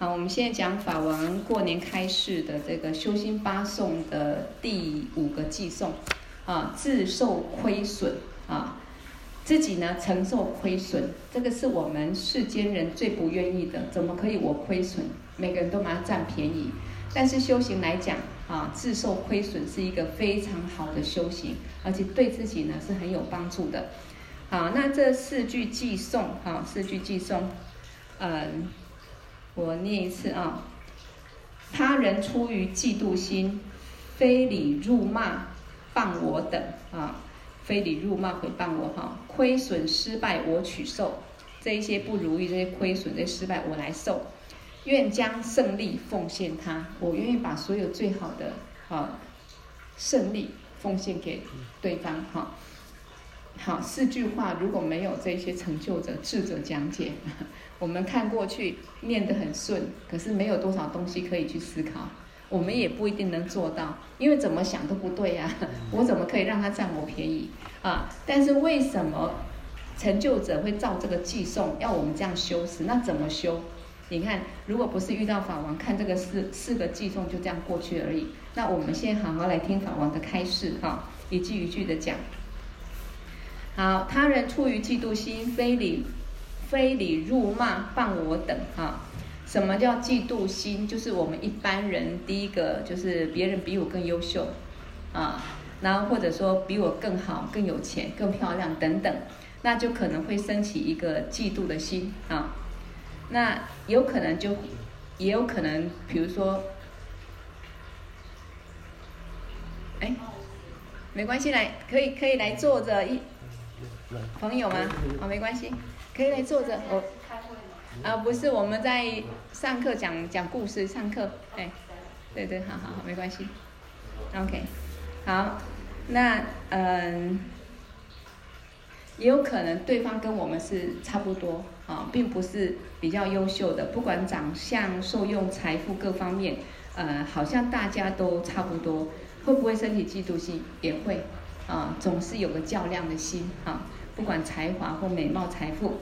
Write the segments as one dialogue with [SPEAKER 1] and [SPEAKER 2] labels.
[SPEAKER 1] 好，我们现在讲法王过年开示的这个修心八颂的第五个偈颂，啊，自受亏损啊，自己呢承受亏损，这个是我们世间人最不愿意的。怎么可以我亏损？每个人都蛮占便宜。但是修行来讲，啊，自受亏损是一个非常好的修行，而且对自己呢是很有帮助的。好，那这四句偈颂，哈，四句偈颂，嗯。我念一次啊！他人出于嫉妒心，非礼辱骂，谤我等啊！非礼辱骂，诽谤我哈！亏损失败，我取受。这一些不如意，这些亏损，这些失败，我来受。愿将胜利奉献他，我愿意把所有最好的啊胜利奉献给对方哈。好，四句话如果没有这些成就者、智者讲解。我们看过去念得很顺，可是没有多少东西可以去思考，我们也不一定能做到，因为怎么想都不对呀、啊。我怎么可以让他占我便宜啊？但是为什么成就者会照这个寄送要我们这样修持？那怎么修？你看，如果不是遇到法王，看这个四四个偈颂就这样过去而已。那我们先好好来听法王的开示哈，一句一句的讲。好，他人出于嫉妒心，非礼。非礼辱骂谤我等啊，什么叫嫉妒心？就是我们一般人第一个就是别人比我更优秀啊，然后或者说比我更好、更有钱、更漂亮等等，那就可能会升起一个嫉妒的心啊。那有可能就，也有可能，比如说，哎，没关系，来可以可以来坐着一朋友吗？啊，没关系。可以来坐着，我啊不是我们在上课讲讲故事上课，哎，对对，好好好，没关系，OK，好，那嗯，也有可能对方跟我们是差不多啊，并不是比较优秀的，不管长相、受用、财富各方面，呃，好像大家都差不多，会不会身体嫉妒心？也会，啊，总是有个较量的心，啊。不管才华或美貌、财富，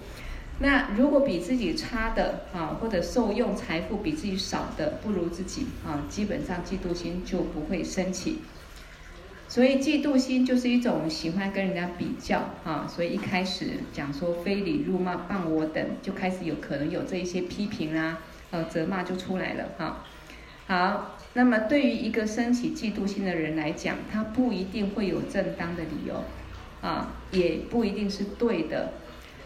[SPEAKER 1] 那如果比自己差的啊，或者受用财富比自己少的不如自己啊，基本上嫉妒心就不会升起。所以嫉妒心就是一种喜欢跟人家比较啊，所以一开始讲说非礼辱骂谤我等，就开始有可能有这一些批评啦、呃责骂就出来了哈。好，那么对于一个升起嫉妒心的人来讲，他不一定会有正当的理由。啊，也不一定是对的。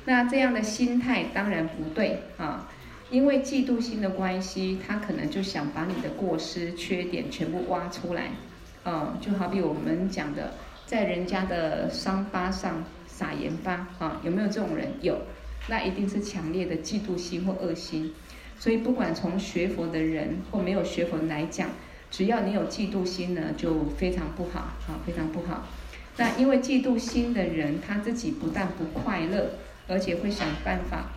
[SPEAKER 1] 那这样的心态当然不对啊，因为嫉妒心的关系，他可能就想把你的过失、缺点全部挖出来。啊，就好比我们讲的，在人家的伤疤上撒盐巴啊，有没有这种人？有，那一定是强烈的嫉妒心或恶心。所以，不管从学佛的人或没有学佛来讲，只要你有嫉妒心呢，就非常不好啊，非常不好。那因为嫉妒心的人，他自己不但不快乐，而且会想办法，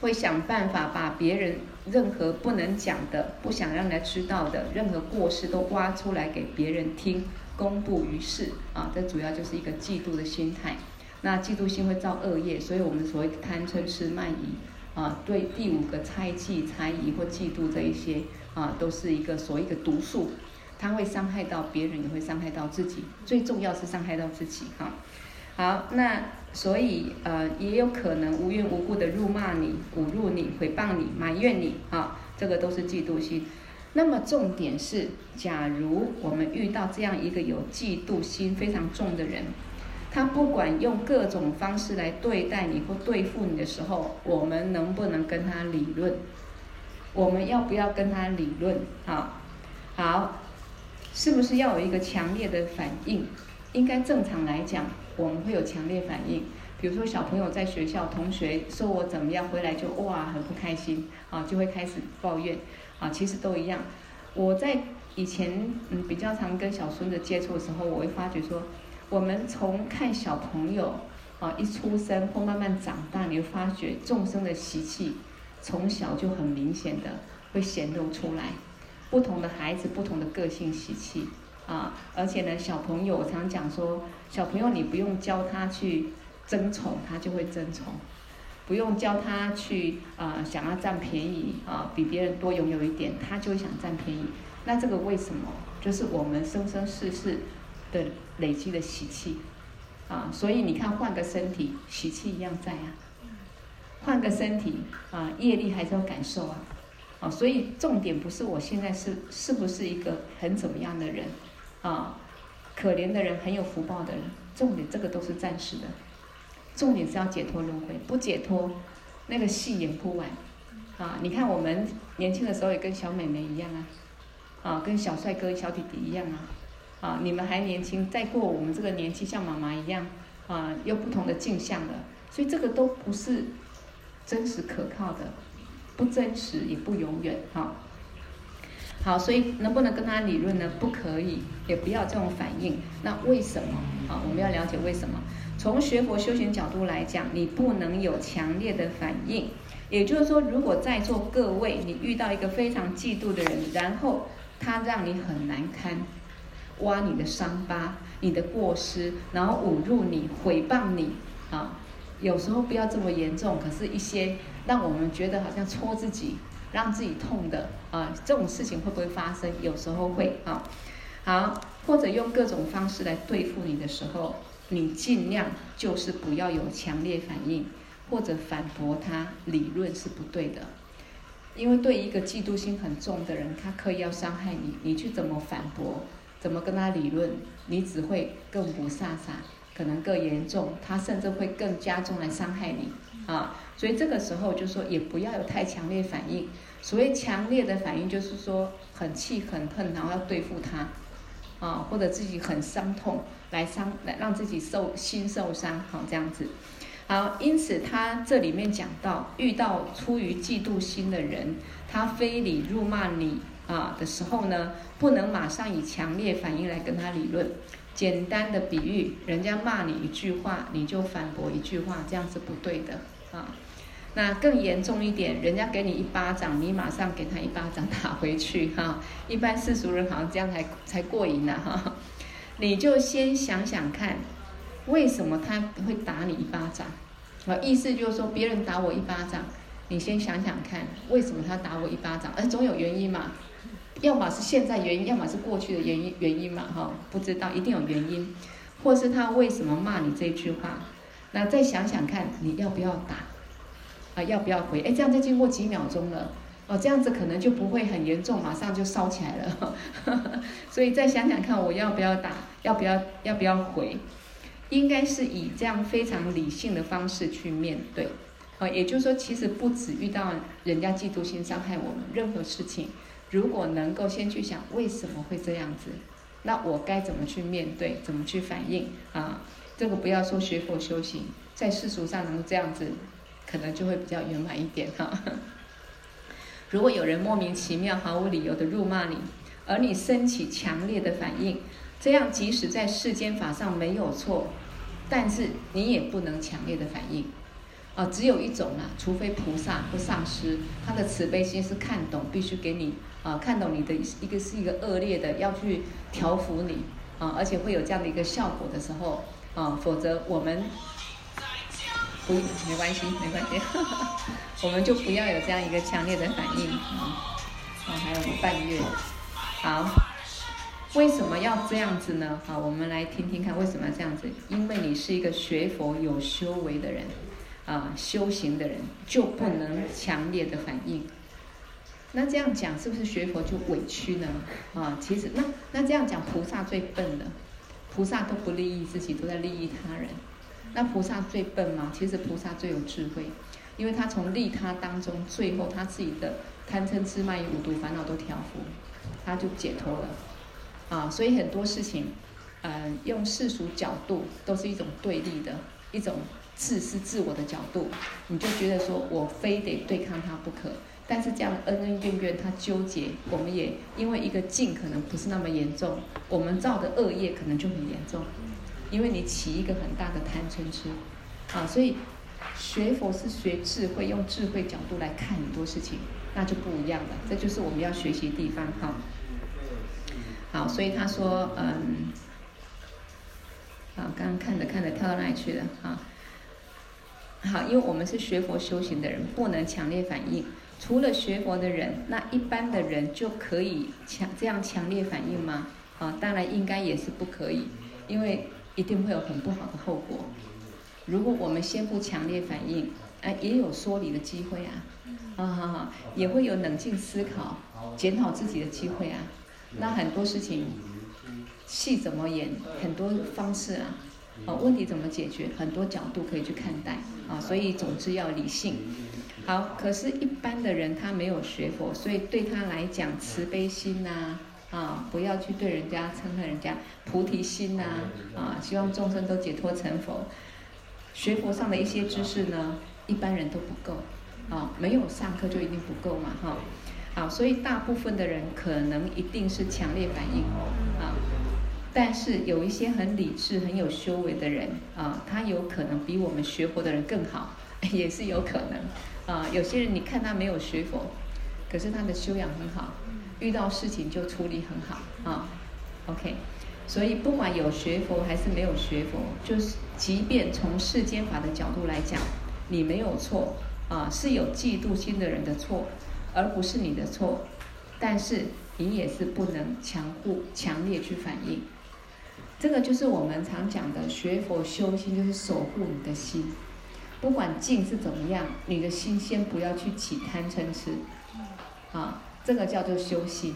[SPEAKER 1] 会想办法把别人任何不能讲的、不想让人知道的任何过失都挖出来给别人听，公布于世啊！这主要就是一个嫉妒的心态。那嫉妒心会造恶业，所以我们所谓的贪嗔痴慢疑啊，对第五个猜忌、猜疑或嫉妒这一些啊，都是一个所谓的毒素。他会伤害到别人，也会伤害到自己。最重要是伤害到自己，哈。好，那所以呃，也有可能无缘无故的辱骂你、侮辱你、诽谤你、埋怨你，啊，这个都是嫉妒心。那么重点是，假如我们遇到这样一个有嫉妒心非常重的人，他不管用各种方式来对待你或对付你的时候，我们能不能跟他理论？我们要不要跟他理论？好，好。是不是要有一个强烈的反应？应该正常来讲，我们会有强烈反应。比如说小朋友在学校，同学说我怎么样，回来就哇很不开心啊，就会开始抱怨啊。其实都一样。我在以前嗯比较常跟小孙子接触的时候，我会发觉说，我们从看小朋友啊一出生或慢慢长大，你会发觉众生的习气从小就很明显的会显露出来。不同的孩子，不同的个性习气啊，而且呢，小朋友我常讲说，小朋友你不用教他去争宠，他就会争宠。不用教他去啊、想要占便宜啊，比别人多拥有一点，他就会想占便宜。那这个为什么？就是我们生生世世的累积的习气啊。所以你看，换个身体，习气一样在啊。换个身体啊，业力还是要感受啊。啊，所以重点不是我现在是是不是一个很怎么样的人啊？可怜的人，很有福报的人，重点这个都是暂时的。重点是要解脱轮回，不解脱，那个戏演不完。啊，你看我们年轻的时候也跟小美眉一样啊，啊，跟小帅哥、小弟弟一样啊，啊，你们还年轻，再过我们这个年纪像妈妈一样，啊，有不同的镜像的，所以这个都不是真实可靠的，不真实也不永远。哈，好，所以能不能跟他理论呢？不可以，也不要这种反应。那为什么？啊，我们要了解为什么。从学佛修行角度来讲，你不能有强烈的反应。也就是说，如果在座各位你遇到一个非常嫉妒的人，然后他让你很难堪，挖你的伤疤、你的过失，然后侮辱你、诽谤你啊，有时候不要这么严重，可是一些让我们觉得好像戳自己、让自己痛的啊，这种事情会不会发生？有时候会啊。好，或者用各种方式来对付你的时候。你尽量就是不要有强烈反应，或者反驳他理论是不对的，因为对一个嫉妒心很重的人，他刻意要伤害你，你去怎么反驳，怎么跟他理论，你只会更不飒飒，可能更严重，他甚至会更加重来伤害你啊！所以这个时候就说也不要有太强烈反应。所谓强烈的反应，就是说很气很恨，然后要对付他啊，或者自己很伤痛。来伤，来让自己受心受伤，好这样子，好，因此他这里面讲到，遇到出于嫉妒心的人，他非礼辱骂你啊的时候呢，不能马上以强烈反应来跟他理论，简单的比喻，人家骂你一句话，你就反驳一句话，这样是不对的啊。那更严重一点，人家给你一巴掌，你马上给他一巴掌打回去哈、一般世俗人好像这样才才过瘾呢哈。啊你就先想想看，为什么他会打你一巴掌？啊，意思就是说，别人打我一巴掌，你先想想看，为什么他打我一巴掌？而总有原因嘛，要么是现在原因，要么是过去的原因，原因嘛，哈，不知道，一定有原因，或是他为什么骂你这句话？那再想想看，你要不要打？啊，要不要回？哎，这样再经过几秒钟了。哦，这样子可能就不会很严重，马上就烧起来了。所以再想想看，我要不要打？要不要？要不要回？应该是以这样非常理性的方式去面对。啊，也就是说，其实不止遇到人家嫉妒心伤害我们，任何事情，如果能够先去想为什么会这样子，那我该怎么去面对？怎么去反应？啊，这个不要说学佛修行，在世俗上能这样子，可能就会比较圆满一点哈。如果有人莫名其妙、毫无理由的辱骂你，而你升起强烈的反应，这样即使在世间法上没有错，但是你也不能强烈的反应。啊，只有一种啊，除非菩萨或上师他的慈悲心，是看懂，必须给你啊，看懂你的一个是一个恶劣的，要去调伏你啊，而且会有这样的一个效果的时候啊，否则我们。不，没关系，没关系，我们就不要有这样一个强烈的反应啊！啊，还有半月，好，为什么要这样子呢？好，我们来听听看为什么要这样子？因为你是一个学佛有修为的人，啊，修行的人就不能强烈的反应。那这样讲是不是学佛就委屈呢？啊，其实那那这样讲，菩萨最笨的，菩萨都不利益自己，都在利益他人。那菩萨最笨吗？其实菩萨最有智慧，因为他从利他当中，最后他自己的贪嗔痴慢疑五毒烦恼都调伏，他就解脱了。啊，所以很多事情，嗯、用世俗角度都是一种对立的，一种自私自我的角度，你就觉得说我非得对抗他不可。但是这样恩恩怨怨，他纠结，我们也因为一个境可能不是那么严重，我们造的恶业可能就很严重。因为你起一个很大的贪嗔痴，啊，所以学佛是学智慧，用智慧角度来看很多事情，那就不一样了。这就是我们要学习的地方，哈。好，所以他说，嗯，好，刚刚看着看着跳到哪里去了？哈。好，因为我们是学佛修行的人，不能强烈反应。除了学佛的人，那一般的人就可以强这样强烈反应吗？啊，当然应该也是不可以，因为一定会有很不好的后果。如果我们先不强烈反应，哎，也有说理的机会啊，啊哈哈，也会有冷静思考、检讨自己的机会啊。那很多事情，戏怎么演，很多方式啊，啊，问题怎么解决，很多角度可以去看待啊。所以总之要理性。好，可是，一般的人他没有学佛，所以对他来讲，慈悲心呐，啊，不要去对人家称赞人家，菩提心呐，啊，希望众生都解脱成佛。学佛上的一些知识呢，一般人都不够，啊，没有上课就一定不够嘛，哈，好，所以大部分的人可能一定是强烈反应，啊，但是有一些很理智、很有修为的人，啊，他有可能比我们学佛的人更好，也是有可能。啊，有些人你看他没有学佛，可是他的修养很好，遇到事情就处理很好啊。OK，所以不管有学佛还是没有学佛，就是即便从世间法的角度来讲，你没有错啊，是有嫉妒心的人的错，而不是你的错。但是你也是不能强护、强烈去反应。这个就是我们常讲的学佛修心，就是守护你的心。不管境是怎么样，你的心先不要去起贪嗔痴，啊，这个叫做修心。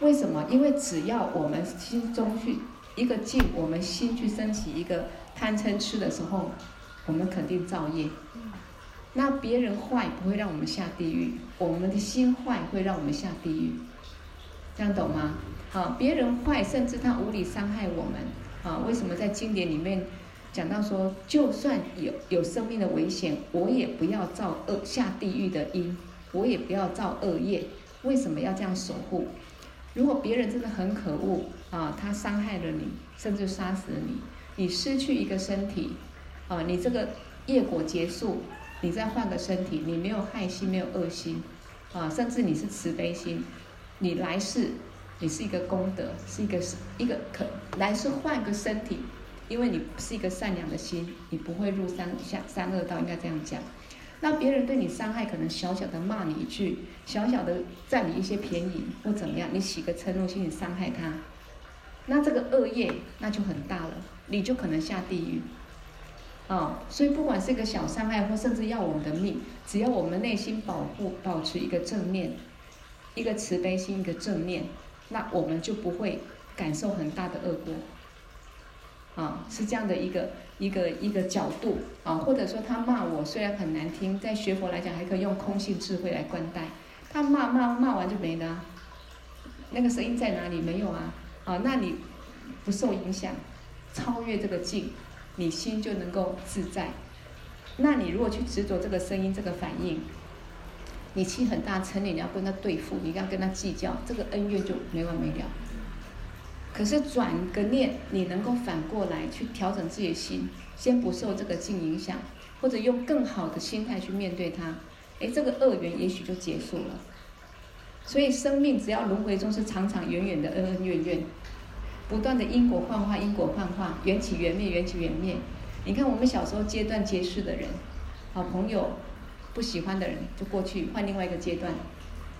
[SPEAKER 1] 为什么？因为只要我们心中去一个境，我们心去升起一个贪嗔痴的时候，我们肯定造业。那别人坏不会让我们下地狱，我们的心坏会让我们下地狱。这样懂吗？啊，别人坏，甚至他无理伤害我们，啊，为什么在经典里面？讲到说，就算有有生命的危险，我也不要造恶下地狱的因，我也不要造恶业。为什么要这样守护？如果别人真的很可恶啊，他伤害了你，甚至杀死了你，你失去一个身体啊，你这个业果结束，你再换个身体，你没有害心，没有恶心啊，甚至你是慈悲心，你来世你是一个功德，是一个一个可来世换个身体。因为你是一个善良的心，你不会入三下三恶道，应该这样讲。那别人对你伤害，可能小小的骂你一句，小小的占你一些便宜或怎么样，你起个嗔怒心，你伤害他，那这个恶业那就很大了，你就可能下地狱。哦，所以不管是一个小伤害，或甚至要我们的命，只要我们内心保护、保持一个正念，一个慈悲心，一个正念，那我们就不会感受很大的恶果。啊，是这样的一个一个一个角度啊，或者说他骂我虽然很难听，在学佛来讲还可以用空性智慧来观待。他骂骂骂完就没了，那个声音在哪里？没有啊。啊，那你不受影响，超越这个境，你心就能够自在。那你如果去执着这个声音这个反应，你气很大城里，你要跟他对付，你要跟他计较，这个恩怨就没完没了。可是转个念，你能够反过来去调整自己的心，先不受这个境影响，或者用更好的心态去面对它，哎，这个恶缘也许就结束了。所以生命只要轮回中是长长远远的恩恩怨怨，不断的因果幻化，因果幻化，缘起缘灭，缘起缘灭。你看我们小时候阶段结识的人，好朋友，不喜欢的人就过去换另外一个阶段，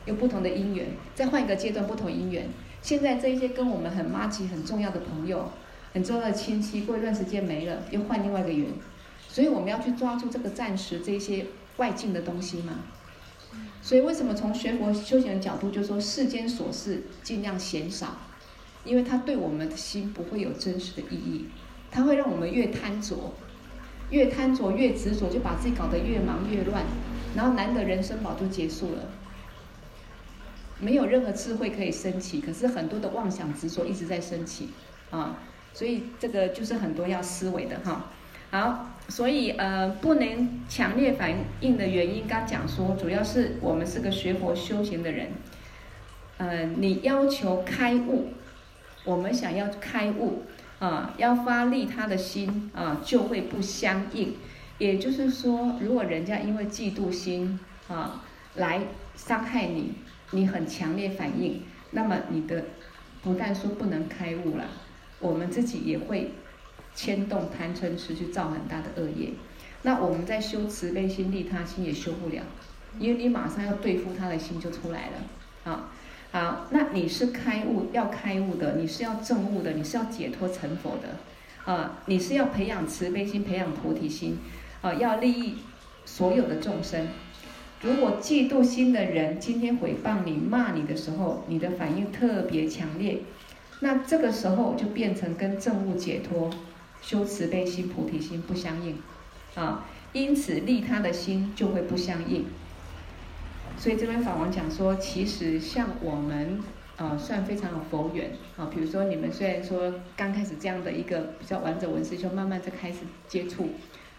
[SPEAKER 1] 有不同的因缘，再换一个阶段不同因缘。现在这一些跟我们很麻吉、很重要的朋友、很重要的亲戚，过一段时间没了，又换另外一个缘，所以我们要去抓住这个暂时这些外境的东西嘛。所以为什么从学佛修行的角度，就说世间琐事尽量减少，因为它对我们的心不会有真实的意义，它会让我们越贪着，越贪着越执着，就把自己搞得越忙越乱，然后难得人生宝就结束了。没有任何智慧可以升起，可是很多的妄想执着一直在升起，啊，所以这个就是很多要思维的哈。好，所以呃，不能强烈反应的原因，刚讲说，主要是我们是个学佛修行的人，呃，你要求开悟，我们想要开悟啊，要发利他的心啊，就会不相应。也就是说，如果人家因为嫉妒心啊来伤害你。你很强烈反应，那么你的不但说不能开悟了，我们自己也会牵动贪嗔痴去造很大的恶业。那我们在修慈悲心、利他心也修不了，因为你马上要对付他的心就出来了。啊，好，那你是开悟要开悟的，你是要证悟的，你是要解脱成佛的，啊，你是要培养慈悲心、培养菩提心，啊，要利益所有的众生。如果嫉妒心的人今天诽谤你、骂你的时候，你的反应特别强烈，那这个时候就变成跟证悟解脱、修慈悲心、菩提心不相应，啊，因此利他的心就会不相应。所以这边法王讲说，其实像我们，呃，算非常有佛缘啊。比如说你们虽然说刚开始这样的一个比较完整闻思修，慢慢在开始接触。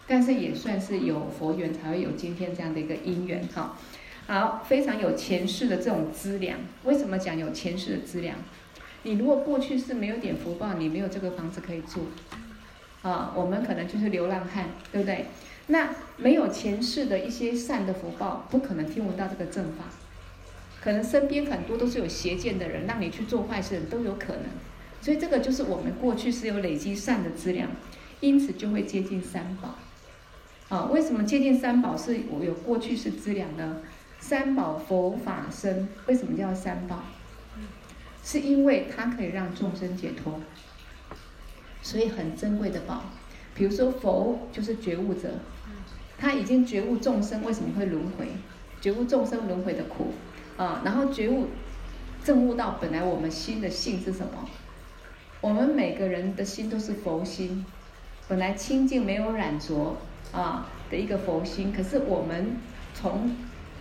[SPEAKER 1] 但是也算是有佛缘，才会有今天这样的一个因缘哈。好，非常有前世的这种资粮。为什么讲有前世的资粮？你如果过去是没有点福报，你没有这个房子可以住，啊，我们可能就是流浪汉，对不对？那没有前世的一些善的福报，不可能听闻到这个正法。可能身边很多都是有邪见的人，让你去做坏事都有可能。所以这个就是我们过去是有累积善的资粮，因此就会接近三宝。啊，为什么接近三宝是我有过去是资粮呢？三宝佛法身，为什么叫三宝？是因为它可以让众生解脱，所以很珍贵的宝。比如说佛就是觉悟者，他已经觉悟众生为什么会轮回，觉悟众生轮回的苦啊，然后觉悟证悟到本来我们心的性是什么？我们每个人的心都是佛心，本来清净没有染着。啊的一个佛心，可是我们从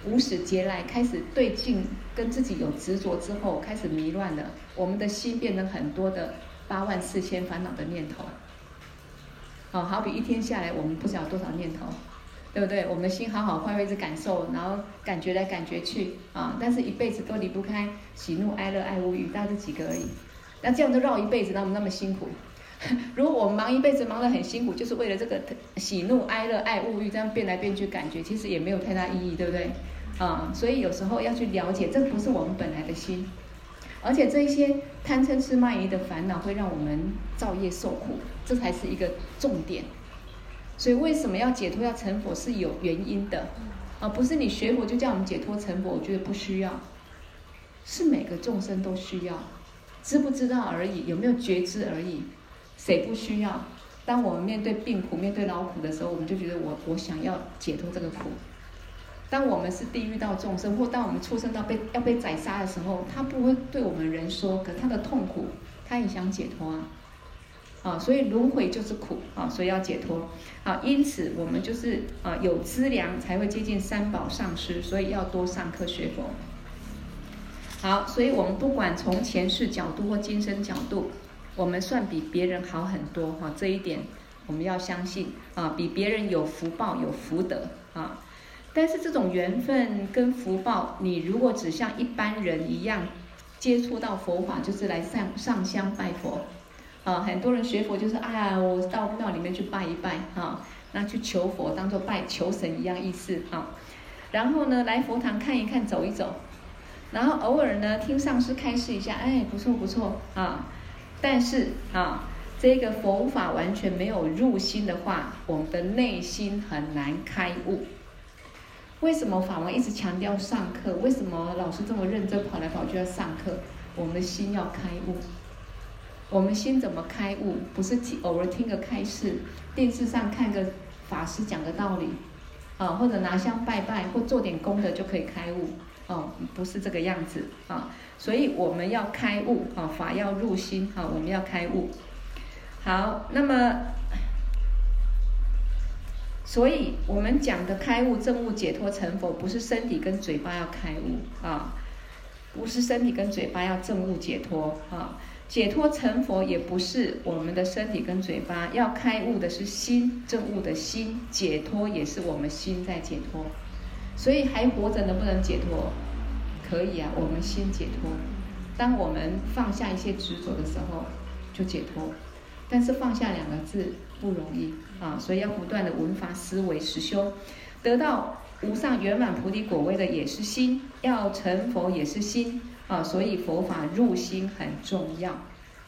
[SPEAKER 1] 无始劫来开始对境跟自己有执着之后，开始迷乱了，我们的心变成很多的八万四千烦恼的念头。啊，好比一天下来，我们不知道多少念头，对不对？我们的心好好坏坏一直感受，然后感觉来感觉去啊，但是一辈子都离不开喜怒哀乐爱物欲，大概这几个而已。那这样子绕一辈子，那么那么辛苦。如果我们忙一辈子，忙得很辛苦，就是为了这个喜怒哀乐爱物欲这样变来变去，感觉其实也没有太大意义，对不对？啊，所以有时候要去了解，这不是我们本来的心，而且这一些贪嗔痴慢疑的烦恼会让我们造业受苦，这才是一个重点。所以为什么要解脱要成佛是有原因的，啊，不是你学佛就叫我们解脱成佛，我觉得不需要，是每个众生都需要，知不知道而已，有没有觉知而已。谁不需要？当我们面对病苦、面对劳苦的时候，我们就觉得我我想要解脱这个苦。当我们是地狱道众生，或当我们出生到被要被宰杀的时候，他不会对我们人说，可他的痛苦，他也想解脱啊。啊，所以轮回就是苦啊，所以要解脱啊。因此我们就是啊有资粮才会接近三宝上师，所以要多上课学佛。好，所以我们不管从前世角度或今生角度。我们算比别人好很多哈，这一点我们要相信啊，比别人有福报有福德啊。但是这种缘分跟福报，你如果只像一般人一样接触到佛法，就是来上上香拜佛啊。很多人学佛就是哎呀，我到庙里面去拜一拜啊，那去求佛当做拜求神一样意思啊。然后呢，来佛堂看一看走一走，然后偶尔呢听上师开示一下，哎，不错不错啊。但是啊，这个佛法完全没有入心的话，我们的内心很难开悟。为什么法王一直强调上课？为什么老师这么认真跑来跑去要上课？我们的心要开悟。我们心怎么开悟？不是听偶尔听个开示，电视上看个法师讲个道理，啊，或者拿香拜拜，或做点功德就可以开悟。哦，不是这个样子啊，所以我们要开悟啊，法要入心啊，我们要开悟。好，那么，所以我们讲的开悟、证悟、解脱、成佛，不是身体跟嘴巴要开悟啊，不是身体跟嘴巴要证悟解脱啊，解脱成佛也不是我们的身体跟嘴巴要开悟的是心，证悟的心，解脱也是我们心在解脱。所以还活着能不能解脱？可以啊，我们心解脱。当我们放下一些执着的时候，就解脱。但是放下两个字不容易啊，所以要不断的闻法思维实修，得到无上圆满菩提果位的也是心，要成佛也是心啊。所以佛法入心很重要，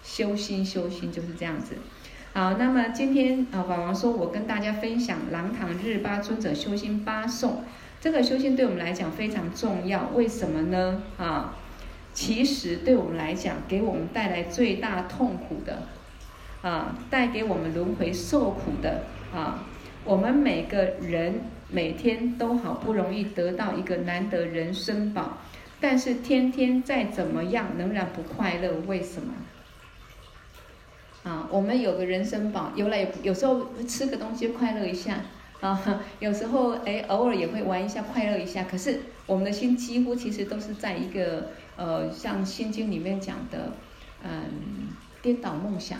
[SPEAKER 1] 修心修心就是这样子。好，那么今天啊，法王说，我跟大家分享廊堂日巴尊者修心八颂。这个修心对我们来讲非常重要，为什么呢？啊，其实对我们来讲，给我们带来最大痛苦的，啊，带给我们轮回受苦的，啊，我们每个人每天都好不容易得到一个难得人生宝，但是天天再怎么样仍然不快乐，为什么？啊，我们有个人生宝，有来有时候吃个东西快乐一下。啊，有时候哎，偶尔也会玩一下，快乐一下。可是我们的心几乎其实都是在一个呃，像《心经》里面讲的，嗯，颠倒梦想，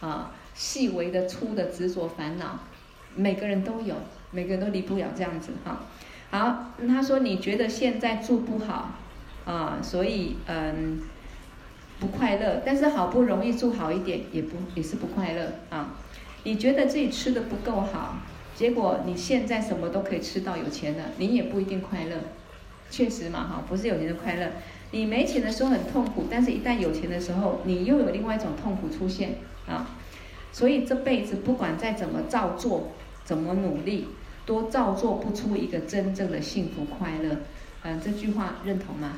[SPEAKER 1] 啊，细微的、粗的执着烦恼，每个人都有，每个人都离不了这样子哈。好，他说你觉得现在住不好啊，所以嗯，不快乐。但是好不容易住好一点，也不也是不快乐啊。你觉得自己吃的不够好。结果你现在什么都可以吃到有钱了，你也不一定快乐。确实嘛，哈，不是有钱的快乐。你没钱的时候很痛苦，但是一旦有钱的时候，你又有另外一种痛苦出现啊。所以这辈子不管再怎么造作，怎么努力，都造作不出一个真正的幸福快乐。嗯，这句话认同吗？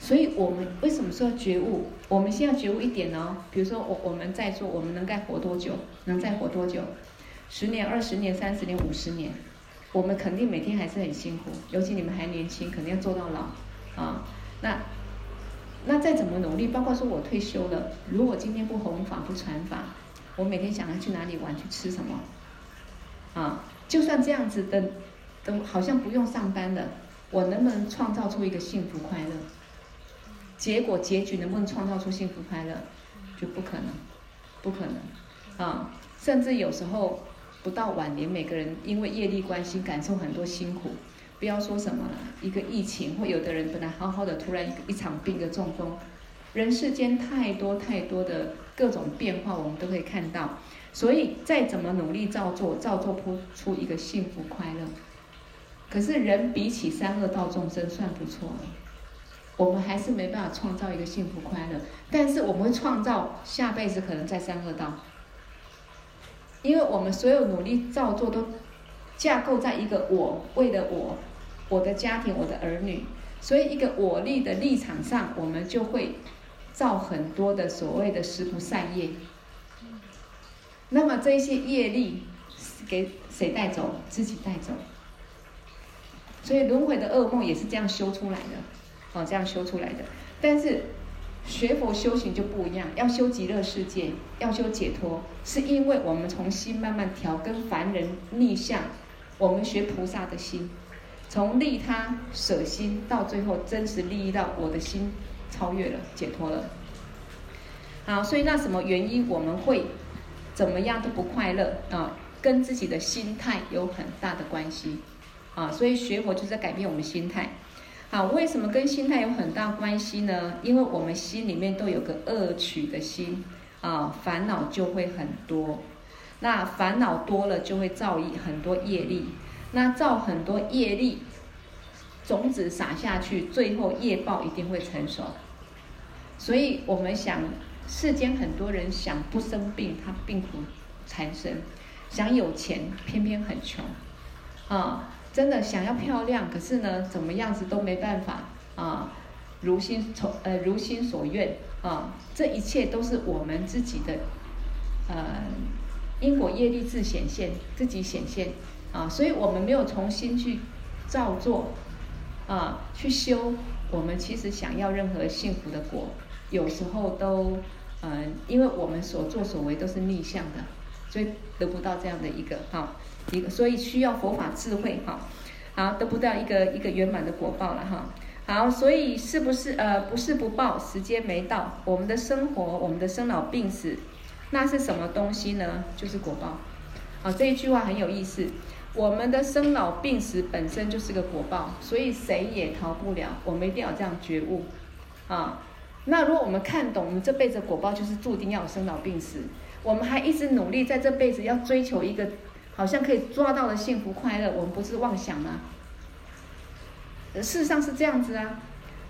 [SPEAKER 1] 所以我们为什么说要觉悟？我们先要觉悟一点哦。比如说我我们在座，我们能再活多久？能再活多久？十年、二十年、三十年、五十年，我们肯定每天还是很辛苦。尤其你们还年轻，肯定要做到老啊。那那再怎么努力，包括说我退休了，如果今天不弘法、不传法，我每天想要去哪里玩、去吃什么啊？就算这样子的，都好像不用上班了，我能不能创造出一个幸福快乐？结果结局能不能创造出幸福快乐？就不可能，不可能啊！甚至有时候。不到晚年，每个人因为业力关系，感受很多辛苦。不要说什么，一个疫情，或有的人本来好好的，突然一一场病的中风，人世间太多太多的各种变化，我们都可以看到。所以再怎么努力造作，造作不出一个幸福快乐。可是人比起三恶道众生算不错了，我们还是没办法创造一个幸福快乐。但是我们会创造下辈子可能在三恶道。因为我们所有努力造作都架构在一个我，为了我，我的家庭，我的儿女，所以一个我立的立场上，我们就会造很多的所谓的十不善业。那么这些业力给谁带走？自己带走。所以轮回的噩梦也是这样修出来的，哦，这样修出来的。但是。学佛修行就不一样，要修极乐世界，要修解脱，是因为我们从心慢慢调，跟凡人逆向。我们学菩萨的心，从利他舍心，到最后真实利益到我的心超越了，解脱了。好，所以那什么原因我们会怎么样都不快乐啊？跟自己的心态有很大的关系啊。所以学佛就是在改变我们心态。好，为什么跟心态有很大关系呢？因为我们心里面都有个恶取的心，啊，烦恼就会很多。那烦恼多了，就会造一很多业力。那造很多业力，种子撒下去，最后业报一定会成熟。所以我们想，世间很多人想不生病，他病苦缠身；想有钱，偏偏很穷，啊。真的想要漂亮，可是呢，怎么样子都没办法啊，如心从呃如心所愿啊，这一切都是我们自己的呃因果业力自显现，自己显现啊，所以我们没有重新去造作啊，去修，我们其实想要任何幸福的果，有时候都呃，因为我们所作所为都是逆向的，所以得不到这样的一个哈。一个，所以需要佛法智慧哈，好得不到一个一个圆满的果报了哈。好，所以是不是呃不是不报，时间没到，我们的生活，我们的生老病死，那是什么东西呢？就是果报。啊，这一句话很有意思。我们的生老病死本身就是个果报，所以谁也逃不了。我们一定要这样觉悟啊。那如果我们看懂，我们这辈子果报就是注定要有生老病死，我们还一直努力在这辈子要追求一个。好像可以抓到的幸福快乐，我们不是妄想吗？事实上是这样子啊。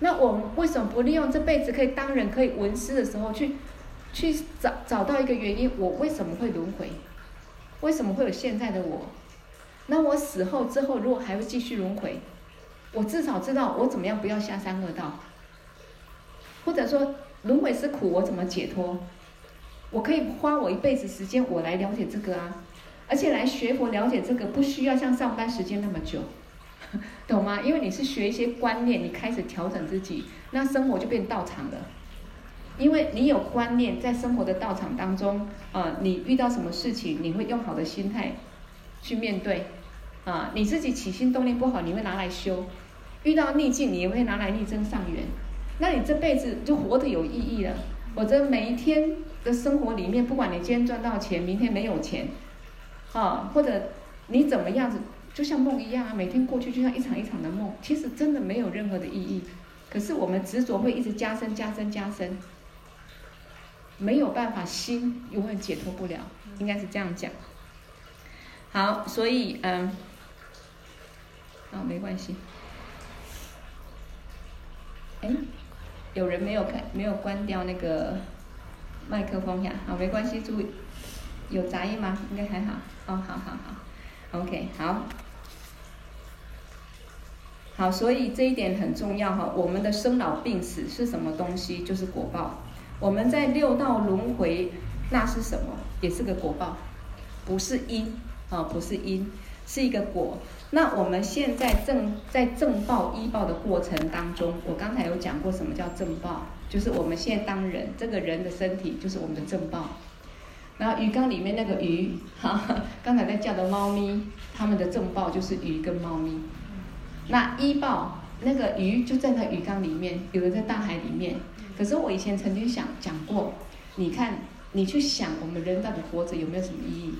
[SPEAKER 1] 那我们为什么不利用这辈子可以当人、可以闻思的时候，去去找找到一个原因，我为什么会轮回？为什么会有现在的我？那我死后之后，如果还会继续轮回，我至少知道我怎么样不要下三恶道，或者说轮回是苦，我怎么解脱？我可以花我一辈子时间，我来了解这个啊，而且来学佛了解这个，不需要像上班时间那么久，懂吗？因为你是学一些观念，你开始调整自己，那生活就变道场了。因为你有观念，在生活的道场当中，啊，你遇到什么事情，你会用好的心态去面对，啊，你自己起心动念不好，你会拿来修；遇到逆境，你也会拿来逆增上缘。那你这辈子就活得有意义了。否则每一天的生活里面，不管你今天赚到钱，明天没有钱，啊，或者你怎么样子，就像梦一样啊，每天过去就像一场一场的梦，其实真的没有任何的意义。可是我们执着会一直加深、加深、加深。没有办法，心永远解脱不了，应该是这样讲。好，所以嗯，啊，没关系。哎，有人没有开，没有关掉那个麦克风呀？好，没关系，注意，有杂音吗？应该还好。哦，好好好，OK，好。好，所以这一点很重要哈。我们的生老病死是什么东西？就是果报。我们在六道轮回，那是什么？也是个果报，不是因啊，不是因，是一个果。那我们现在正在正报依报的过程当中，我刚才有讲过什么叫正报，就是我们现在当人，这个人的身体就是我们的正报。然后鱼缸里面那个鱼，哈，刚才在叫的猫咪，它们的正报就是鱼跟猫咪。那依报那个鱼就在那鱼缸里面，有的在大海里面。可是我以前曾经想讲过，你看，你去想我们人到底活着有没有什么意义？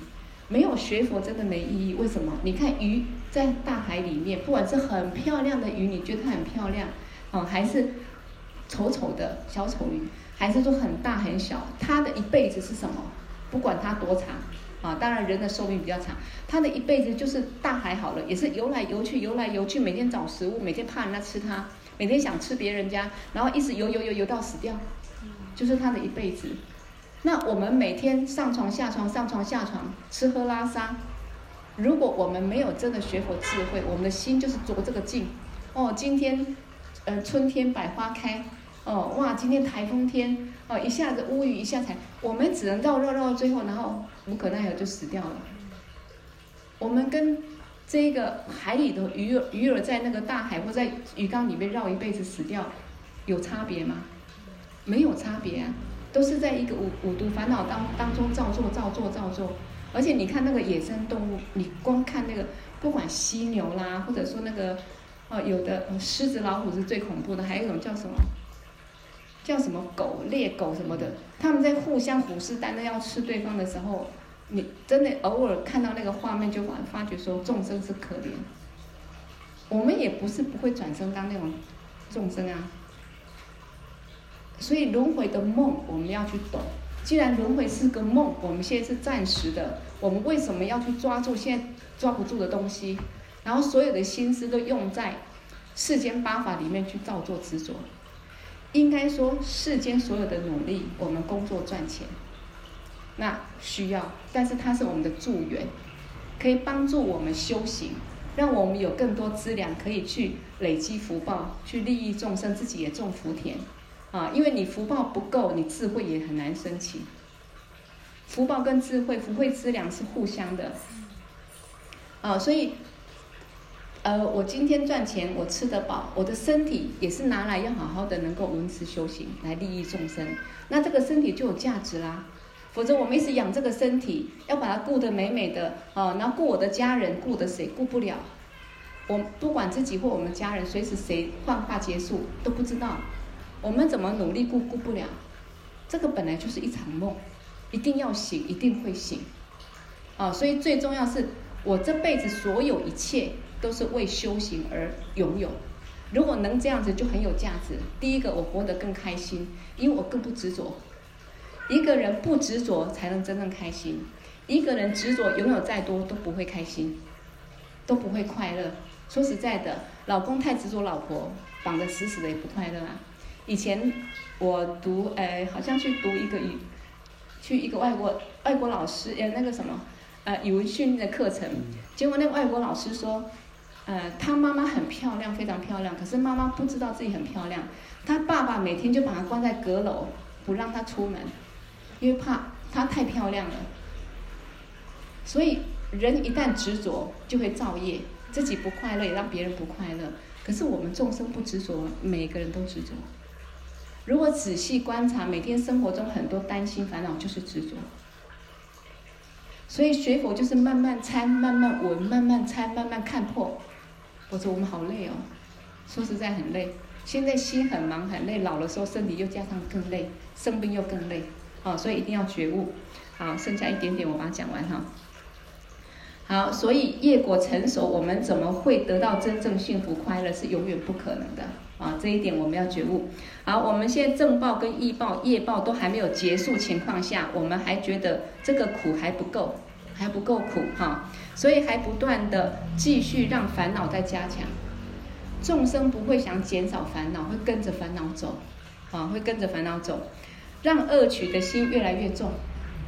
[SPEAKER 1] 没有学佛真的没意义。为什么？你看鱼在大海里面，不管是很漂亮的鱼，你觉得它很漂亮，哦，还是丑丑的小丑鱼，还是说很大很小，它的一辈子是什么？不管它多长，啊，当然人的寿命比较长，它的一辈子就是大海好了，也是游来游去，游来游去，每天找食物，每天怕人家吃它。每天想吃别人家，然后一直游游游游到死掉，就是他的一辈子。那我们每天上床下床上床下床，吃喝拉撒，如果我们没有真的学佛智慧，我们的心就是着这个境。哦，今天，呃，春天百花开，哦，哇，今天台风天，哦，一下子乌云一下彩，我们只能绕绕绕到最后，然后无可奈何就死掉了。我们跟。这个海里的鱼儿，鱼儿在那个大海或在鱼缸里面绕一辈子死掉，有差别吗？没有差别啊，都是在一个五五毒烦恼当当中造作造作造作。而且你看那个野生动物，你光看那个，不管犀牛啦，或者说那个，哦，有的狮子老虎是最恐怖的，还有一种叫什么？叫什么狗猎狗什么的，他们在互相虎视眈眈要吃对方的时候。你真的偶尔看到那个画面，就发发觉说众生是可怜。我们也不是不会转生当那种众生啊。所以轮回的梦我们要去懂。既然轮回是个梦，我们现在是暂时的，我们为什么要去抓住现在抓不住的东西？然后所有的心思都用在世间八法里面去造作执着。应该说世间所有的努力，我们工作赚钱。那需要，但是它是我们的助缘，可以帮助我们修行，让我们有更多资粮可以去累积福报，去利益众生，自己也种福田，啊，因为你福报不够，你智慧也很难升起。福报跟智慧、福慧资粮是互相的，啊，所以，呃，我今天赚钱，我吃得饱，我的身体也是拿来要好好的能够维持修行，来利益众生，那这个身体就有价值啦。否则我们一直养这个身体，要把它顾得美美的啊，然后顾我的家人，顾得谁？顾不了。我不管自己或我们家人，随时谁幻化结束都不知道。我们怎么努力顾顾不了？这个本来就是一场梦，一定要醒，一定会醒。啊，所以最重要是我这辈子所有一切都是为修行而拥有。如果能这样子，就很有价值。第一个，我活得更开心，因为我更不执着。一个人不执着，才能真正开心。一个人执着，拥有再多都不会开心，都不会快乐。说实在的，老公太执着老婆，绑得死死的也不快乐啊。以前我读，呃，好像去读一个语，去一个外国外国老师呃那个什么呃语文训练的课程，结果那个外国老师说，呃他妈妈很漂亮，非常漂亮，可是妈妈不知道自己很漂亮，他爸爸每天就把她关在阁楼，不让她出门，因为怕她太漂亮了。所以人一旦执着，就会造业，自己不快乐，也让别人不快乐。可是我们众生不执着，每个人都执着。如果仔细观察，每天生活中很多担心烦恼，就是执着。所以学佛就是慢慢参、慢慢闻、慢慢参、慢慢看破。我说我们好累哦，说实在很累。现在心很忙很累，老了时候身体又加上更累，生病又更累。哦，所以一定要觉悟。好，剩下一点点，我把它讲完哈。好，所以业果成熟，我们怎么会得到真正幸福快乐？是永远不可能的啊！这一点我们要觉悟。好，我们现在正报跟异报、业报都还没有结束情况下，我们还觉得这个苦还不够，还不够苦哈，所以还不断的继续让烦恼再加强。众生不会想减少烦恼，会跟着烦恼走，啊，会跟着烦恼走，让恶取的心越来越重，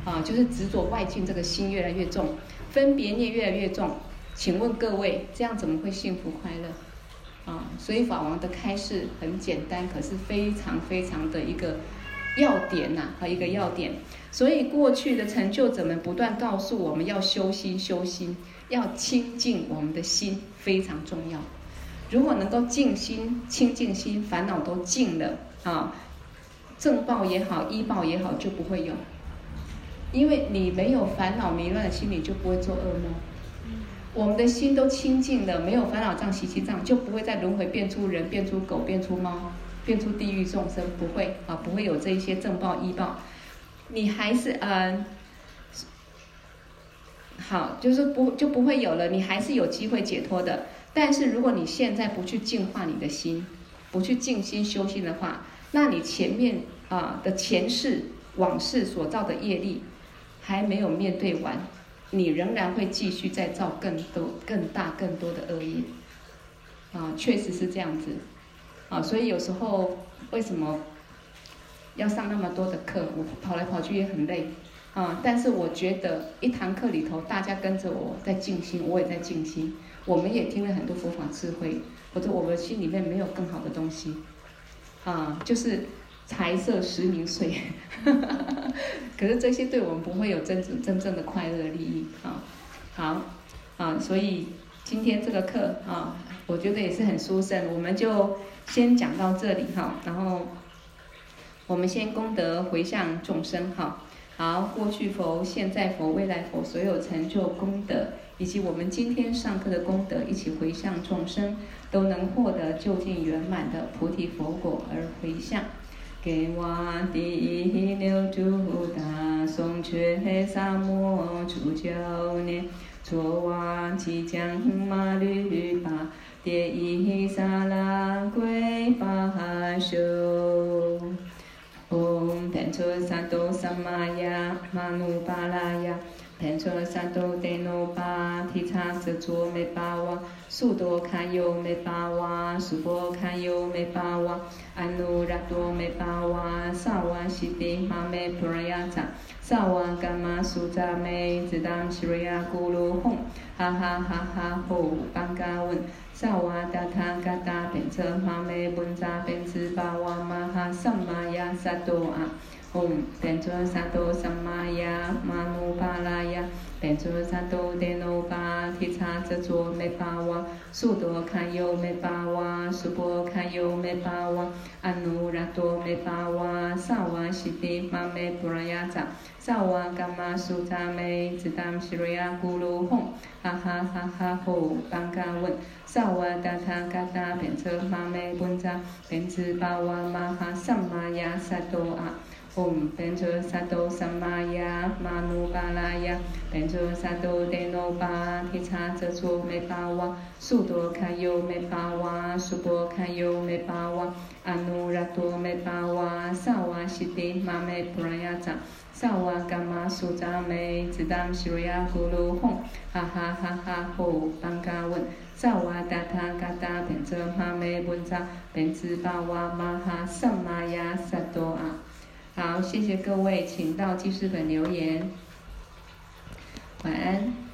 [SPEAKER 1] 啊，就是执着外境这个心越来越重。分别念越来越重，请问各位，这样怎么会幸福快乐？啊，所以法王的开示很简单，可是非常非常的一个要点呐，和一个要点。所以过去的成就者们不断告诉我们要修心，修心，要清净我们的心，非常重要。如果能够静心、清净心，烦恼都净了啊，正报也好，依报也好，就不会有。因为你没有烦恼迷乱的心，你就不会做噩梦。我们的心都清净了，没有烦恼障、习气障，就不会再轮回变出人、变出狗、变出猫、变出地狱众生，不会啊，不会有这一些正报、依报。你还是嗯、好，就是不就不会有了，你还是有机会解脱的。但是如果你现在不去净化你的心，不去静心修心的话，那你前面啊的前世往事所造的业力。还没有面对完，你仍然会继续再造更多、更大、更多的恶业。啊，确实是这样子。啊，所以有时候为什么要上那么多的课？我跑来跑去也很累。啊，但是我觉得一堂课里头，大家跟着我在静心，我也在静心，我们也听了很多佛法智慧，或者我们心里面没有更好的东西。啊，就是。财色食名睡，可是这些对我们不会有真正真正的快乐利益啊。好，啊，所以今天这个课啊，我觉得也是很殊胜，我们就先讲到这里哈。然后我们先功德回向众生哈。好，过去佛、现在佛、未来佛所有成就功德，以及我们今天上课的功德，一起回向众生，都能获得究竟圆满的菩提佛果而回向。给我第一六度大宋却萨摩出教念，卓瓦吉将马律巴迭伊萨拉归巴修。唵，班卓萨多萨玛呀，玛努巴拉呀。盘陀萨埵德那巴提叉遮卓美巴哇，苏多堪尤美巴哇，苏波堪尤美巴哇，阿努拉多美巴哇，萨瓦西迪玛美普拉雅扎，萨瓦伽玛苏扎美，只当西瑞亚咕噜吽，哈哈哈哈吼，班嘎文，萨瓦达他嘎达变车玛美本扎变兹巴哇玛哈萨玛呀萨多啊。唵，班卓萨埵萨玛呀，玛努巴拉呀，班卓萨埵德那巴提叉遮卓美巴哇，苏多堪尤美巴哇，苏波堪尤美巴哇，阿努拉多美巴哇，萨瓦西迪玛美布拉雅扎，萨瓦伽玛苏扎美，只当西瑞亚咕噜吽，哈哈哈哈吼，班嘎文，萨瓦达他嘎达变车玛美本扎，变兹巴哇玛哈萨玛呀萨多啊。唵，班卓萨埵萨玛呀，玛努巴拉呀，班卓萨埵德那巴提叉遮卓美巴哇，苏多堪尤美巴哇，苏波堪尤美巴哇，阿努拉多美巴哇，萨瓦西迪玛美普拉雅扎，萨瓦伽玛苏扎美，只当西瑞亚咕噜吽，哈哈哈哈吼，班嘎文，萨瓦达他嘎达变遮玛美本扎，变兹巴哇玛哈萨玛呀萨多啊。好，谢谢各位，请到记事本留言。晚安。